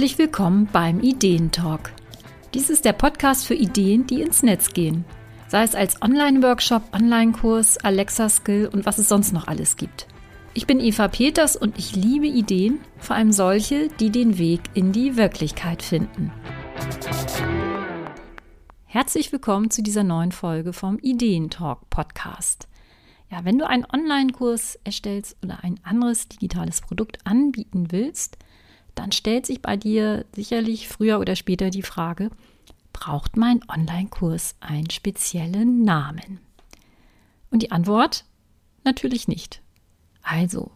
Herzlich willkommen beim Ideentalk. Dies ist der Podcast für Ideen, die ins Netz gehen. Sei es als Online-Workshop, Online-Kurs, Alexa-Skill und was es sonst noch alles gibt. Ich bin Eva Peters und ich liebe Ideen, vor allem solche, die den Weg in die Wirklichkeit finden. Herzlich willkommen zu dieser neuen Folge vom Ideentalk Podcast. Ja, wenn du einen Online-Kurs erstellst oder ein anderes digitales Produkt anbieten willst, dann stellt sich bei dir sicherlich früher oder später die Frage, braucht mein Online-Kurs einen speziellen Namen? Und die Antwort natürlich nicht. Also,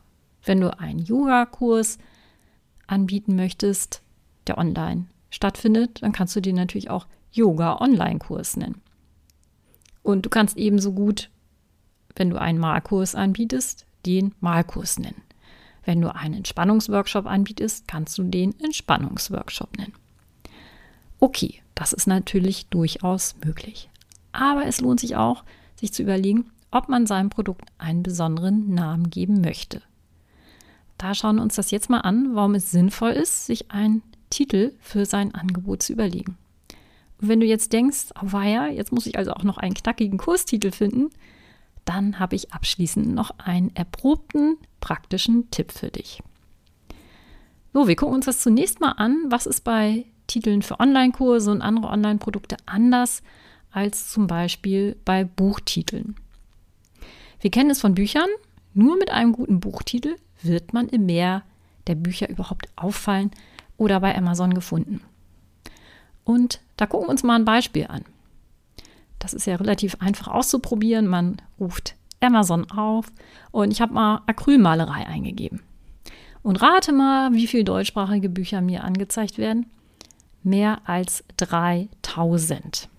wenn du einen Yoga-Kurs anbieten möchtest, der online stattfindet, dann kannst du den natürlich auch Yoga-Online-Kurs nennen. Und du kannst ebenso gut, wenn du einen Malkurs anbietest, den Malkurs nennen. Wenn du einen Entspannungsworkshop anbietest, kannst du den Entspannungsworkshop nennen. Okay, das ist natürlich durchaus möglich. Aber es lohnt sich auch, sich zu überlegen, ob man seinem Produkt einen besonderen Namen geben möchte. Da schauen wir uns das jetzt mal an, warum es sinnvoll ist, sich einen Titel für sein Angebot zu überlegen. Und wenn du jetzt denkst, oh weia, jetzt muss ich also auch noch einen knackigen Kurstitel finden, dann habe ich abschließend noch einen erprobten praktischen Tipp für dich. So, wir gucken uns das zunächst mal an. Was ist bei Titeln für Online-Kurse und andere Online-Produkte anders als zum Beispiel bei Buchtiteln? Wir kennen es von Büchern. Nur mit einem guten Buchtitel wird man im Meer der Bücher überhaupt auffallen oder bei Amazon gefunden. Und da gucken wir uns mal ein Beispiel an. Das ist ja relativ einfach auszuprobieren. Man ruft Amazon auf und ich habe mal Acrylmalerei eingegeben. Und rate mal, wie viele deutschsprachige Bücher mir angezeigt werden. Mehr als 3000.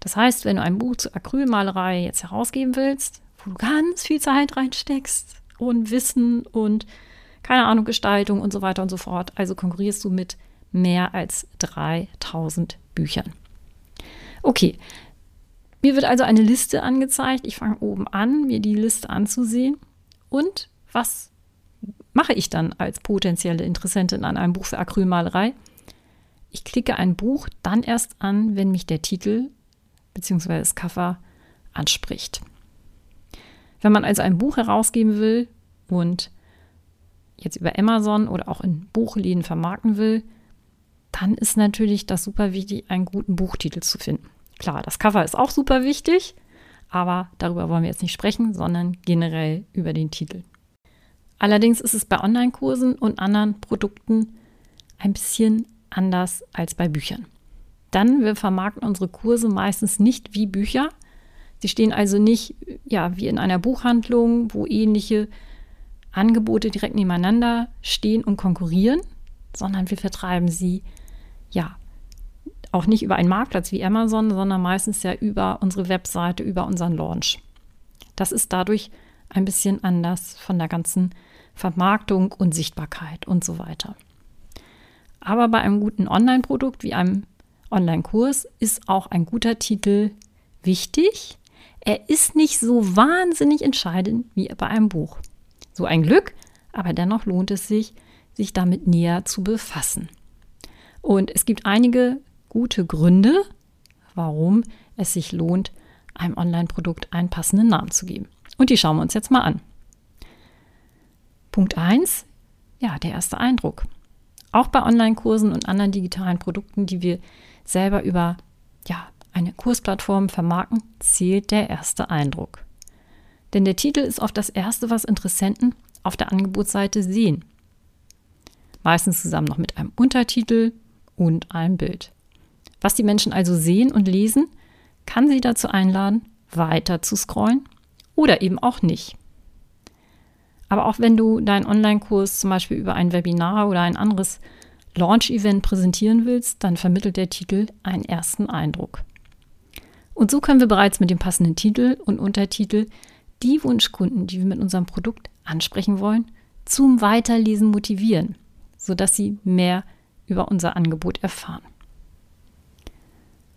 Das heißt, wenn du ein Buch zur Acrylmalerei jetzt herausgeben willst, wo du ganz viel Zeit reinsteckst und Wissen und keine Ahnung, Gestaltung und so weiter und so fort, also konkurrierst du mit mehr als 3000 Büchern. Okay, mir wird also eine Liste angezeigt. Ich fange oben an, mir die Liste anzusehen. Und was mache ich dann als potenzielle Interessentin an einem Buch für Acrylmalerei? Ich klicke ein Buch dann erst an, wenn mich der Titel bzw. das Cover anspricht. Wenn man also ein Buch herausgeben will und jetzt über Amazon oder auch in Buchläden vermarkten will, dann ist natürlich das super wichtig, einen guten Buchtitel zu finden. Klar, das Cover ist auch super wichtig, aber darüber wollen wir jetzt nicht sprechen, sondern generell über den Titel. Allerdings ist es bei Online-Kursen und anderen Produkten ein bisschen anders als bei Büchern. Dann, wir vermarkten unsere Kurse meistens nicht wie Bücher. Sie stehen also nicht ja, wie in einer Buchhandlung, wo ähnliche Angebote direkt nebeneinander stehen und konkurrieren, sondern wir vertreiben sie ja, auch nicht über einen Marktplatz wie Amazon, sondern meistens ja über unsere Webseite, über unseren Launch. Das ist dadurch ein bisschen anders von der ganzen Vermarktung und Sichtbarkeit und so weiter. Aber bei einem guten Online-Produkt wie einem Online-Kurs ist auch ein guter Titel wichtig. Er ist nicht so wahnsinnig entscheidend wie bei einem Buch. So ein Glück, aber dennoch lohnt es sich, sich damit näher zu befassen. Und es gibt einige gute Gründe, warum es sich lohnt, einem Online-Produkt einen passenden Namen zu geben. Und die schauen wir uns jetzt mal an. Punkt 1, ja, der erste Eindruck. Auch bei Online-Kursen und anderen digitalen Produkten, die wir selber über ja, eine Kursplattform vermarkten, zählt der erste Eindruck. Denn der Titel ist oft das Erste, was Interessenten auf der Angebotsseite sehen. Meistens zusammen noch mit einem Untertitel und einem Bild. Was die Menschen also sehen und lesen, kann sie dazu einladen, weiter zu scrollen oder eben auch nicht. Aber auch wenn du deinen Online-Kurs zum Beispiel über ein Webinar oder ein anderes Launch-Event präsentieren willst, dann vermittelt der Titel einen ersten Eindruck. Und so können wir bereits mit dem passenden Titel und Untertitel die Wunschkunden, die wir mit unserem Produkt ansprechen wollen, zum Weiterlesen motivieren, sodass sie mehr über unser Angebot erfahren.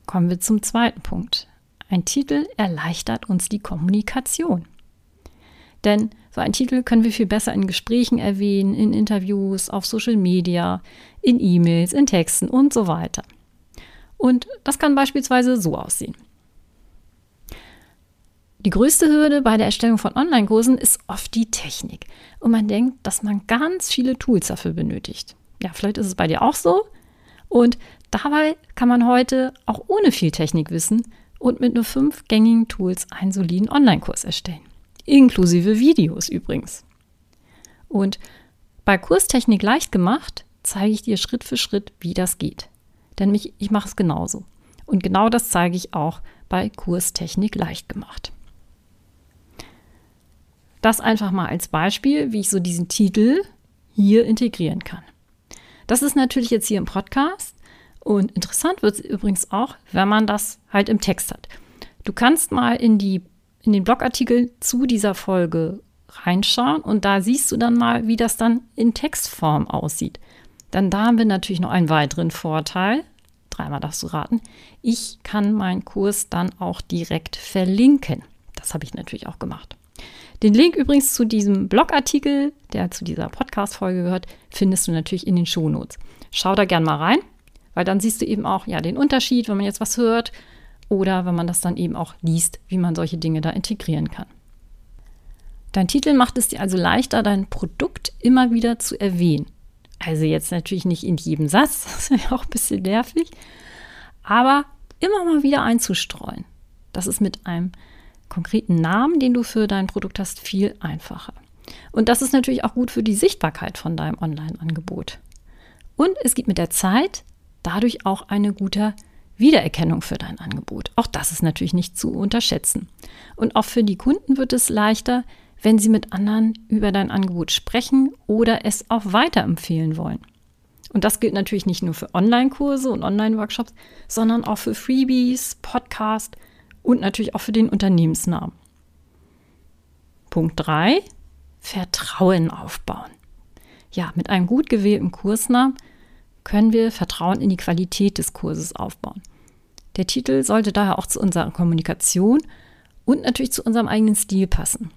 Kommen wir zum zweiten Punkt. Ein Titel erleichtert uns die Kommunikation. Denn So einen Titel können wir viel besser in Gesprächen erwähnen, in Interviews, auf Social Media, in E-Mails, in Texten und so weiter. Und das kann beispielsweise so aussehen. Die größte Hürde bei der Erstellung von Online-Kursen ist oft die Technik. Und man denkt, dass man ganz viele Tools dafür benötigt. Ja, vielleicht ist es bei dir auch so. Und dabei kann man heute auch ohne viel Technikwissen und mit nur fünf gängigen Tools einen soliden Online-Kurs erstellen. Inklusive Videos übrigens. Und bei Kurstechnik leicht gemacht zeige ich dir Schritt für Schritt, wie das geht. Denn mich, ich mache es genauso. Und genau das zeige ich auch bei Kurstechnik leicht gemacht. Das einfach mal als Beispiel, wie ich so diesen Titel hier integrieren kann. Das ist natürlich jetzt hier im Podcast und interessant wird es übrigens auch, wenn man das halt im Text hat. Du kannst mal in, die, in den Blogartikel zu dieser Folge reinschauen und da siehst du dann mal, wie das dann in Textform aussieht. Dann da haben wir natürlich noch einen weiteren Vorteil. Dreimal darfst du raten. Ich kann meinen Kurs dann auch direkt verlinken. Das habe ich natürlich auch gemacht. Den Link übrigens zu diesem Blogartikel, der zu dieser Podcast-Folge gehört, findest du natürlich in den Shownotes. Schau da gern mal rein, weil dann siehst du eben auch ja, den Unterschied, wenn man jetzt was hört oder wenn man das dann eben auch liest, wie man solche Dinge da integrieren kann. Dein Titel macht es dir also leichter, dein Produkt immer wieder zu erwähnen. Also jetzt natürlich nicht in jedem Satz, das ist ja auch ein bisschen nervig, aber immer mal wieder einzustreuen. Das ist mit einem konkreten Namen, den du für dein Produkt hast, viel einfacher. Und das ist natürlich auch gut für die Sichtbarkeit von deinem Online-Angebot. Und es gibt mit der Zeit dadurch auch eine gute Wiedererkennung für dein Angebot. Auch das ist natürlich nicht zu unterschätzen. Und auch für die Kunden wird es leichter, wenn sie mit anderen über dein Angebot sprechen oder es auch weiterempfehlen wollen. Und das gilt natürlich nicht nur für Online-Kurse und Online-Workshops, sondern auch für Freebies, Podcasts und natürlich auch für den Unternehmensnamen. Punkt 3. Vertrauen aufbauen. Ja, mit einem gut gewählten Kursnamen können wir Vertrauen in die Qualität des Kurses aufbauen. Der Titel sollte daher auch zu unserer Kommunikation und natürlich zu unserem eigenen Stil passen.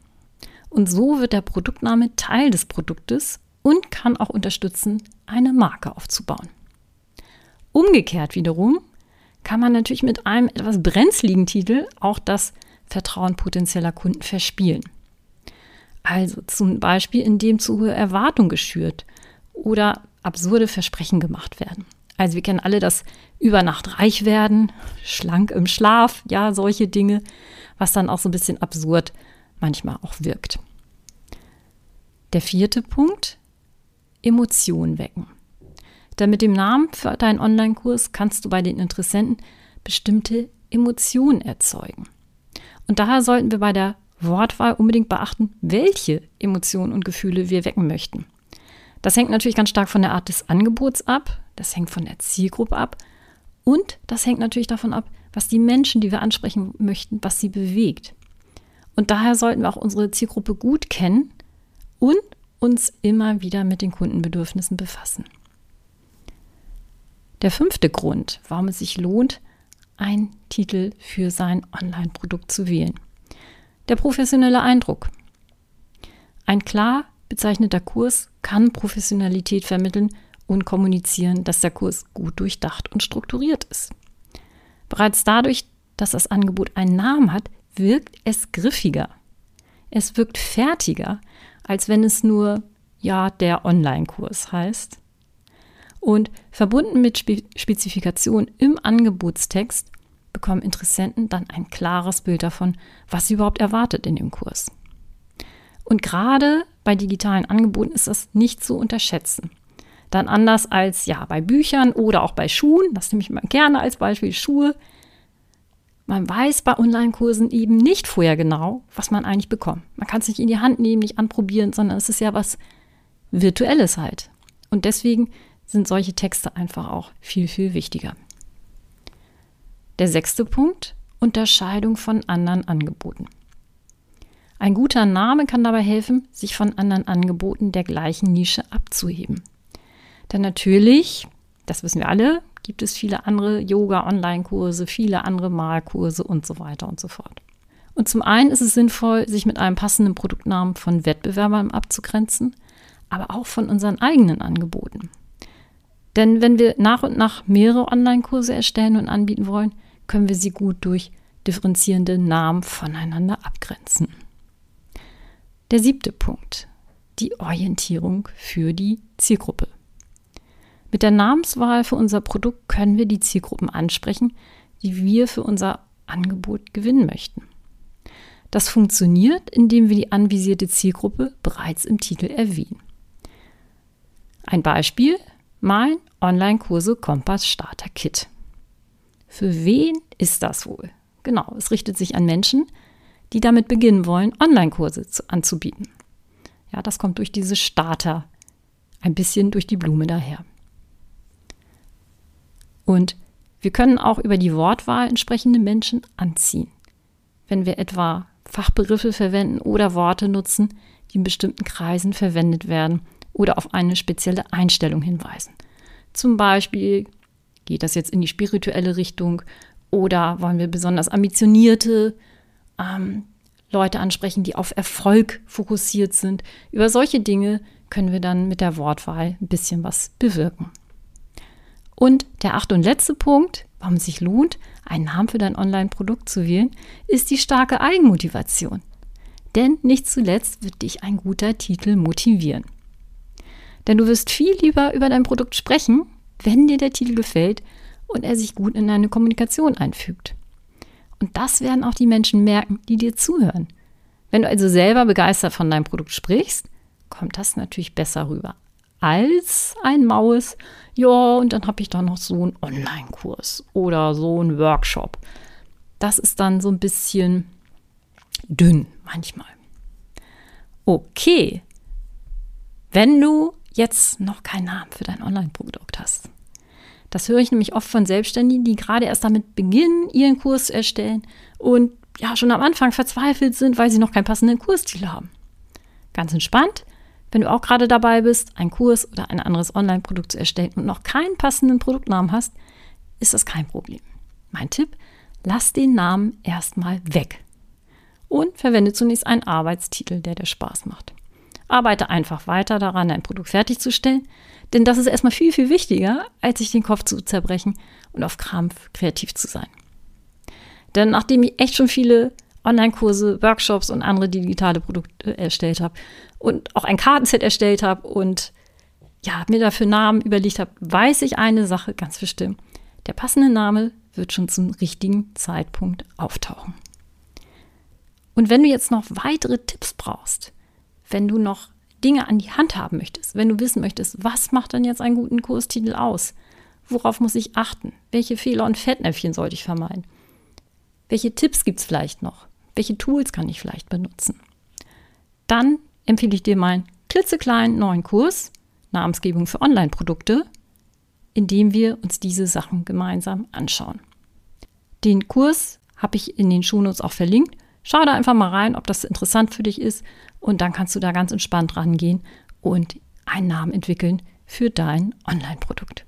Und so wird der Produktname Teil des Produktes und kann auch unterstützen, eine Marke aufzubauen. Umgekehrt wiederum kann man natürlich mit einem etwas brenzligen Titel auch das Vertrauen potenzieller Kunden verspielen. Also zum Beispiel, indem zu hohe Erwartungen geschürt oder absurde Versprechen gemacht werden. Also wir kennen alle das über Nacht reich werden, schlank im Schlaf, ja, solche Dinge, was dann auch so ein bisschen absurd manchmal auch wirkt. Der vierte Punkt, Emotionen wecken. Denn mit dem Namen für deinen Online-Kurs kannst du bei den Interessenten bestimmte Emotionen erzeugen. Und daher sollten wir bei der Wortwahl unbedingt beachten, welche Emotionen und Gefühle wir wecken möchten. Das hängt natürlich ganz stark von der Art des Angebots ab, das hängt von der Zielgruppe ab und das hängt natürlich davon ab, was die Menschen, die wir ansprechen möchten, was sie bewegt. Und daher sollten wir auch unsere Zielgruppe gut kennen und uns immer wieder mit den Kundenbedürfnissen befassen. Der fünfte Grund, warum es sich lohnt, einen Titel für sein Online-Produkt zu wählen. Der professionelle Eindruck. Ein klar bezeichneter Kurs kann Professionalität vermitteln und kommunizieren, dass der Kurs gut durchdacht und strukturiert ist. Bereits dadurch, dass das Angebot einen Namen hat, wirkt es griffiger. Es wirkt fertiger, als wenn es nur ja der Online-Kurs heißt. Und verbunden mit Spe Spezifikationen im Angebotstext bekommen Interessenten dann ein klares Bild davon, was sie überhaupt erwartet in dem Kurs. Und gerade bei digitalen Angeboten ist das nicht zu unterschätzen. Dann anders als ja bei Büchern oder auch bei Schuhen, das nehme ich mal gerne als Beispiel Schuhe. Man weiß bei Online-Kursen eben nicht vorher genau, was man eigentlich bekommt. Man kann es nicht in die Hand nehmen, nicht anprobieren, sondern es ist ja was Virtuelles halt. Und deswegen sind solche Texte einfach auch viel, viel wichtiger. Der sechste Punkt, Unterscheidung von anderen Angeboten. Ein guter Name kann dabei helfen, sich von anderen Angeboten der gleichen Nische abzuheben. Denn natürlich, das wissen wir alle, gibt es viele andere Yoga-Online-Kurse, viele andere Malkurse und so weiter und so fort. Und zum einen ist es sinnvoll, sich mit einem passenden Produktnamen von Wettbewerbern abzugrenzen, aber auch von unseren eigenen Angeboten. Denn wenn wir nach und nach mehrere Online-Kurse erstellen und anbieten wollen, können wir sie gut durch differenzierende Namen voneinander abgrenzen. Der siebte Punkt, die Orientierung für die Zielgruppe. Mit der Namenswahl für unser Produkt können wir die Zielgruppen ansprechen, die wir für unser Angebot gewinnen möchten. Das funktioniert, indem wir die anvisierte Zielgruppe bereits im Titel erwähnen. Ein Beispiel, mein Online-Kurse Kompass Starter Kit. Für wen ist das wohl? Genau, es richtet sich an Menschen, die damit beginnen wollen, Online-Kurse anzubieten. Ja, das kommt durch diese Starter ein bisschen durch die Blume daher. Und wir können auch über die Wortwahl entsprechende Menschen anziehen. Wenn wir etwa Fachbegriffe verwenden oder Worte nutzen, die in bestimmten Kreisen verwendet werden oder auf eine spezielle Einstellung hinweisen. Zum Beispiel geht das jetzt in die spirituelle Richtung oder wollen wir besonders ambitionierte ähm, Leute ansprechen, die auf Erfolg fokussiert sind. Über solche Dinge können wir dann mit der Wortwahl ein bisschen was bewirken. Und der achte und letzte Punkt, warum es sich lohnt, einen Namen für dein Online-Produkt zu wählen, ist die starke Eigenmotivation. Denn nicht zuletzt wird dich ein guter Titel motivieren. Denn du wirst viel lieber über dein Produkt sprechen, wenn dir der Titel gefällt und er sich gut in deine Kommunikation einfügt. Und das werden auch die Menschen merken, die dir zuhören. Wenn du also selber begeistert von deinem Produkt sprichst, kommt das natürlich besser rüber als ein Maus. Ja, und dann habe ich da noch so einen Online-Kurs oder so einen Workshop. Das ist dann so ein bisschen dünn manchmal. Okay, wenn du jetzt noch keinen Namen für dein Online-Produkt hast. Das höre ich nämlich oft von Selbstständigen, die gerade erst damit beginnen, ihren Kurs zu erstellen und ja schon am Anfang verzweifelt sind, weil sie noch keinen passenden Kursstil haben. Ganz entspannt. Wenn du auch gerade dabei bist, einen Kurs oder ein anderes Online-Produkt zu erstellen und noch keinen passenden Produktnamen hast, ist das kein Problem. Mein Tipp, lass den Namen erstmal weg und verwende zunächst einen Arbeitstitel, der dir Spaß macht. Arbeite einfach weiter daran, dein Produkt fertigzustellen, denn das ist erstmal viel, viel wichtiger, als sich den Kopf zu zerbrechen und auf Krampf kreativ zu sein. Denn nachdem ich echt schon viele Online-Kurse, Workshops und andere digitale Produkte erstellt habe und auch ein Kartenset erstellt habe und ja, mir dafür Namen überlegt habe, weiß ich eine Sache ganz bestimmt. Der passende Name wird schon zum richtigen Zeitpunkt auftauchen. Und wenn du jetzt noch weitere Tipps brauchst, wenn du noch Dinge an die Hand haben möchtest, wenn du wissen möchtest, was macht dann jetzt einen guten Kurstitel aus? Worauf muss ich achten? Welche Fehler und Fettnäpfchen sollte ich vermeiden? Welche Tipps gibt es vielleicht noch? Welche Tools kann ich vielleicht benutzen? Dann empfehle ich dir meinen klitzekleinen neuen Kurs Namensgebung für Online-Produkte, in dem wir uns diese Sachen gemeinsam anschauen. Den Kurs habe ich in den Shownotes auch verlinkt. Schau da einfach mal rein, ob das interessant für dich ist und dann kannst du da ganz entspannt rangehen und einen Namen entwickeln für dein Online-Produkt.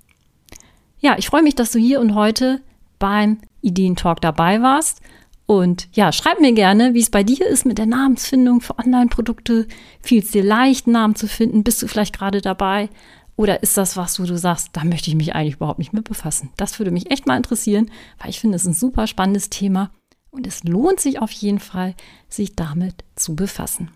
Ja, ich freue mich, dass du hier und heute beim Ideentalk dabei warst und ja, schreib mir gerne, wie es bei dir ist mit der Namensfindung für Online-Produkte. Fiel es dir leicht, Namen zu finden? Bist du vielleicht gerade dabei? Oder ist das was, wo du sagst, da möchte ich mich eigentlich überhaupt nicht mit befassen? Das würde mich echt mal interessieren, weil ich finde, es ist ein super spannendes Thema und es lohnt sich auf jeden Fall, sich damit zu befassen.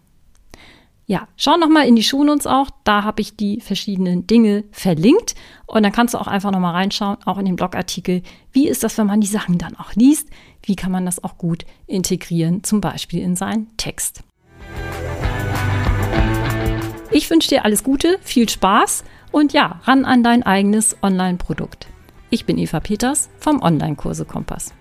Ja, schau nochmal in die Shownotes auch. Da habe ich die verschiedenen Dinge verlinkt. Und dann kannst du auch einfach nochmal reinschauen, auch in den Blogartikel. Wie ist das, wenn man die Sachen dann auch liest? Wie kann man das auch gut integrieren, zum Beispiel in seinen Text? Ich wünsche dir alles Gute, viel Spaß und ja, ran an dein eigenes Online-Produkt. Ich bin Eva Peters vom Online-Kurse Kompass.